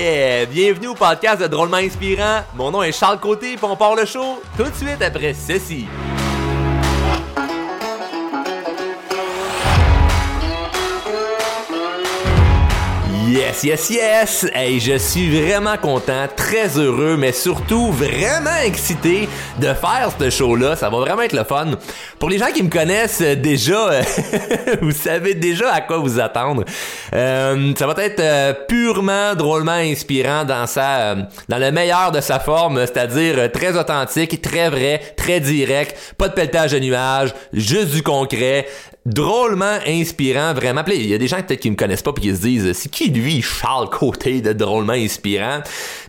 yeah! Bienvenue au podcast de Drôlement Inspirant. Mon nom est Charles Côté, puis on part le show tout de suite après ceci. Yes, yes, yes! Hey, je suis vraiment content, très heureux, mais surtout vraiment excité de faire ce show-là. Ça va vraiment être le fun. Pour les gens qui me connaissent déjà, euh, vous savez déjà à quoi vous attendre. Euh, ça va être euh, purement drôlement inspirant dans sa, dans le meilleur de sa forme, c'est-à-dire très authentique, très vrai, très direct, pas de pelletage de nuages, juste du concret drôlement inspirant, vraiment. Il y a des gens peut-être qui me connaissent pas puis qui se disent c'est qui lui Charles Côté de drôlement inspirant?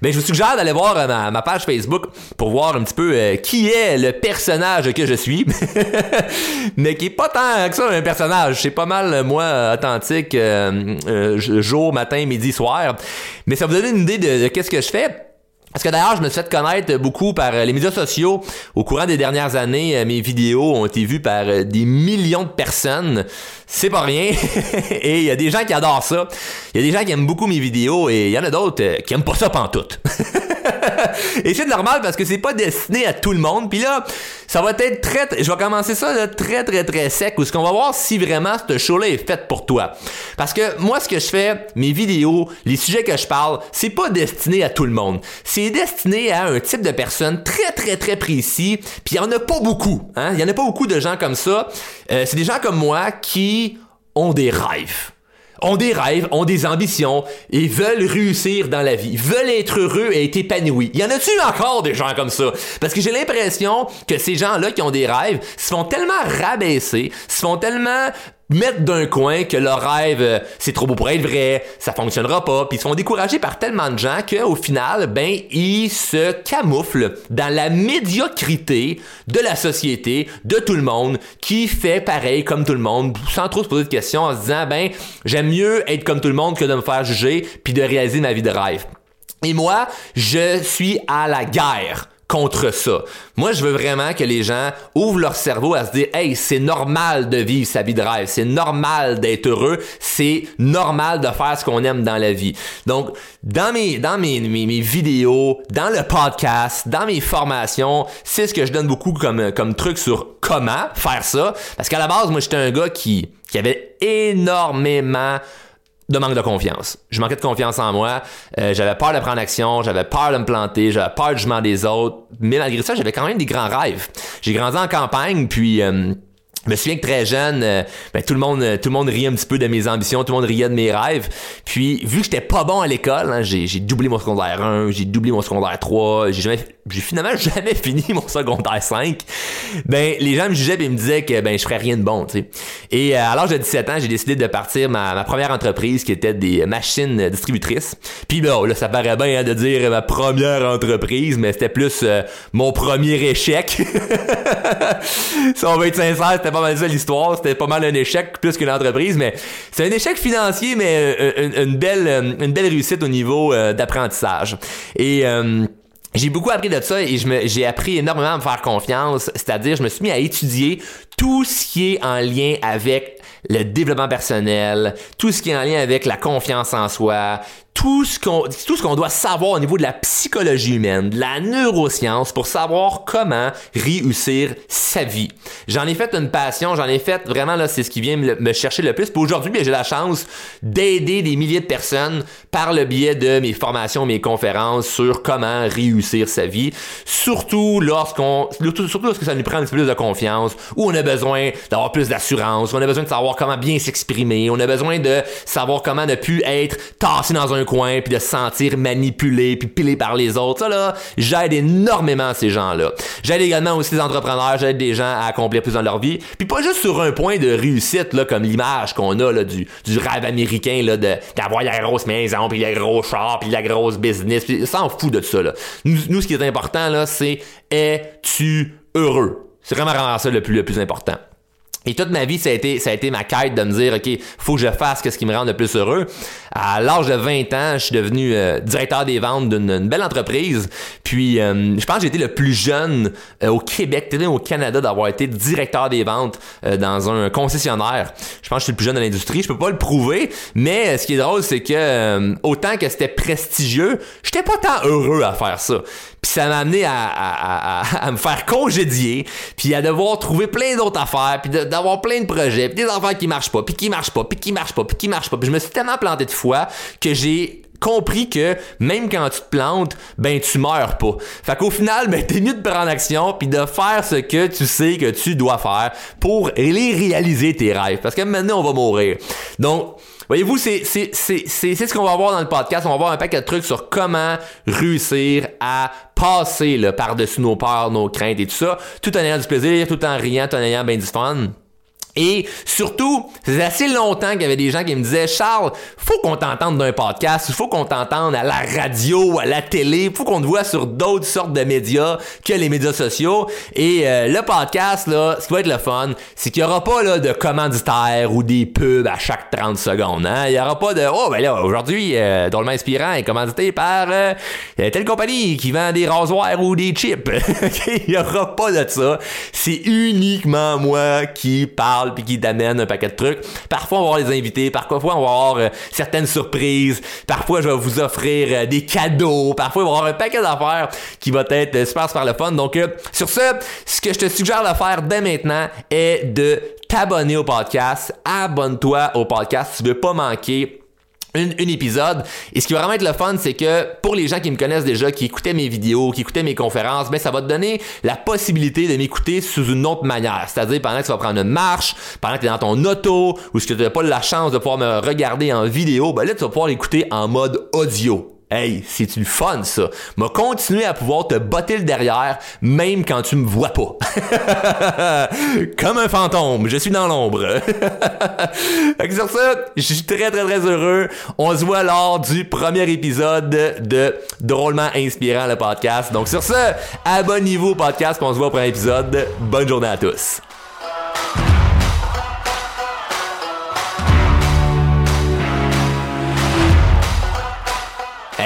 Mais je vous suggère d'aller voir euh, ma, page Facebook pour voir un petit peu euh, qui est le personnage que je suis. Mais qui est pas tant que ça un personnage, c'est pas mal euh, moi authentique jour, matin, midi, soir. Mais ça vous donne une idée de qu'est-ce que je fais. Parce que d'ailleurs, je me suis fait connaître beaucoup par euh, les médias sociaux. Au courant des dernières années, euh, mes vidéos ont été vues par euh, des millions de personnes. C'est pas rien. et il y a des gens qui adorent ça. Il y a des gens qui aiment beaucoup mes vidéos et il y en a d'autres qui aiment pas ça pantoute. et c'est normal parce que c'est pas destiné à tout le monde. Puis là, ça va être très, je vais commencer ça très très très sec où ce qu'on va voir si vraiment ce show-là est fait pour toi. Parce que moi, ce que je fais, mes vidéos, les sujets que je parle, c'est pas destiné à tout le monde. C'est destiné à un type de personne très très très précis. Puis il y en a pas beaucoup. Hein? Il y en a pas beaucoup de gens comme ça. Euh, c'est des gens comme moi qui ont des rêves ont des rêves, ont des ambitions et veulent réussir dans la vie, veulent être heureux et être épanouis. Y en a-tu encore des gens comme ça? Parce que j'ai l'impression que ces gens-là qui ont des rêves se font tellement rabaisser, se font tellement mettre d'un coin que leur rêve euh, c'est trop beau pour être vrai, ça fonctionnera pas, puis ils se font décourager par tellement de gens qu'au final, ben ils se camouflent dans la médiocrité de la société, de tout le monde qui fait pareil comme tout le monde, sans trop se poser de questions en se disant ben j'aime mieux être comme tout le monde que de me faire juger puis de réaliser ma vie de rêve. Et moi, je suis à la guerre contre ça. Moi, je veux vraiment que les gens ouvrent leur cerveau à se dire, hey, c'est normal de vivre sa vie de rêve, c'est normal d'être heureux, c'est normal de faire ce qu'on aime dans la vie. Donc, dans mes, dans mes, mes, vidéos, dans le podcast, dans mes formations, c'est ce que je donne beaucoup comme, comme truc sur comment faire ça. Parce qu'à la base, moi, j'étais un gars qui, qui avait énormément de manque de confiance. Je manquais de confiance en moi. Euh, j'avais peur de prendre action, j'avais peur de me planter, j'avais peur du jugement des autres. Mais malgré ça, j'avais quand même des grands rêves. J'ai grandi en campagne, puis euh, je me souviens que très jeune, euh, ben, tout le monde, tout le monde riait un petit peu de mes ambitions, tout le monde riait de mes rêves. Puis vu que j'étais pas bon à l'école, hein, j'ai, doublé mon secondaire 1, j'ai doublé mon secondaire 3, j'ai jamais, j'ai finalement jamais fini mon secondaire 5. Ben les gens me jugeaient et me disaient que ben je ferais rien de bon, tu sais. Et euh, à l'âge de 17 ans, j'ai décidé de partir ma, ma, première entreprise qui était des machines distributrices. Puis là, là ça paraît bien hein, de dire ma première entreprise, mais c'était plus euh, mon premier échec. si on va être sincère, c'était pas mal l'histoire. C'était pas mal un échec plus qu'une entreprise, mais c'est un échec financier, mais euh, une, belle, euh, une réussite au niveau euh, d'apprentissage. Et j'ai beaucoup appris de ça et j'ai appris énormément à me faire confiance, c'est-à-dire je me suis mis à étudier tout ce qui est en lien avec le développement personnel, tout ce qui est en lien avec la confiance en soi, tout ce qu'on tout ce qu'on doit savoir au niveau de la psychologie humaine, de la neuroscience pour savoir comment réussir sa vie. J'en ai fait une passion, j'en ai fait vraiment là c'est ce qui vient me, chercher le plus. Puis aujourd'hui, j'ai la chance d'aider des milliers de personnes par le biais de mes formations, mes conférences sur comment réussir sa vie, surtout lorsqu'on surtout lorsque ça nous prend un petit peu plus de confiance, où on a besoin d'avoir plus d'assurance, on a besoin de savoir comment bien s'exprimer, on a besoin de savoir comment ne plus être tassé dans un coin puis de se sentir manipulé puis pilé par les autres. Ça là, j'aide énormément ces gens-là. J'aide également aussi les entrepreneurs, j'aide des gens à accomplir plus dans leur vie. Puis pas juste sur un point de réussite là comme l'image qu'on a là du du rêve américain là de d'avoir la grosse maison puis le gros char puis la grosse business. Puis s'en fout de ça là. Nous, nous ce qui est important là, c'est es-tu heureux? C'est vraiment, vraiment ça le plus le plus important. Et toute ma vie, ça a été, ça a été ma quête de me dire, OK, faut que je fasse ce qui me rend le plus heureux. À l'âge de 20 ans, je suis devenu euh, directeur des ventes d'une belle entreprise. Puis, euh, je pense que j'ai été le plus jeune euh, au Québec, peut-être au Canada, d'avoir été directeur des ventes dans un concessionnaire. Je pense que je suis le plus jeune de l'industrie. Je peux pas le prouver, mais ce qui est drôle, c'est que autant que c'était prestigieux, j'étais pas tant heureux à faire ça. Puis ça m'a amené à, à, à, à, me faire congédier, puis à devoir trouver plein d'autres affaires, puis d'avoir plein de projets, puis des affaires qui marchent pas, puis qui marchent pas, puis qui marchent pas, puis qui marchent pas. Puis je me suis tellement planté de fois que j'ai compris que même quand tu te plantes, ben tu meurs pas. Fait qu'au final, ben t'es mieux de prendre action puis de faire ce que tu sais que tu dois faire pour les réaliser tes rêves. Parce que maintenant on va mourir. Donc Voyez-vous, c'est ce qu'on va voir dans le podcast. On va voir un paquet de trucs sur comment réussir à passer par-dessus nos peurs, nos craintes et tout ça, tout en ayant du plaisir, tout en riant, tout en ayant bien du fun. Et surtout, c'est assez longtemps qu'il y avait des gens qui me disaient Charles, faut qu'on t'entende d'un podcast, faut qu'on t'entende à la radio, à la télé, faut qu'on te voit sur d'autres sortes de médias que les médias sociaux. Et euh, le podcast, là, ce qui va être le fun, c'est qu'il y aura pas là, de commanditaires ou des pubs à chaque 30 secondes. Hein? Il y aura pas de Oh ben là, aujourd'hui, euh, Drôlement Inspirant est commandité par euh, telle compagnie qui vend des rasoirs ou des chips. Il y aura pas de ça. C'est uniquement moi qui parle puis qui t'amène un paquet de trucs. Parfois, on va avoir des invités, parfois, on va avoir euh, certaines surprises, parfois, je vais vous offrir euh, des cadeaux, parfois, il va avoir un paquet d'affaires qui va être euh, super, super le fun. Donc, sur ce, ce que je te suggère de faire dès maintenant est de t'abonner au podcast. Abonne-toi au podcast si tu veux pas manquer un, épisode. Et ce qui va vraiment être le fun, c'est que pour les gens qui me connaissent déjà, qui écoutaient mes vidéos, qui écoutaient mes conférences, ben ça va te donner la possibilité de m'écouter sous une autre manière. C'est-à-dire pendant que tu vas prendre une marche, pendant que tu es dans ton auto, ou si tu n'as pas la chance de pouvoir me regarder en vidéo, ben là tu vas pouvoir l'écouter en mode audio. Hey, c'est une fun ça. M'a continuer à pouvoir te botter le derrière même quand tu me vois pas. Comme un fantôme, je suis dans l'ombre. sur ça, je suis très très très heureux. On se voit lors du premier épisode de Drôlement inspirant le podcast. Donc sur ce, abonnez-vous au podcast, on se voit au premier épisode. Bonne journée à tous.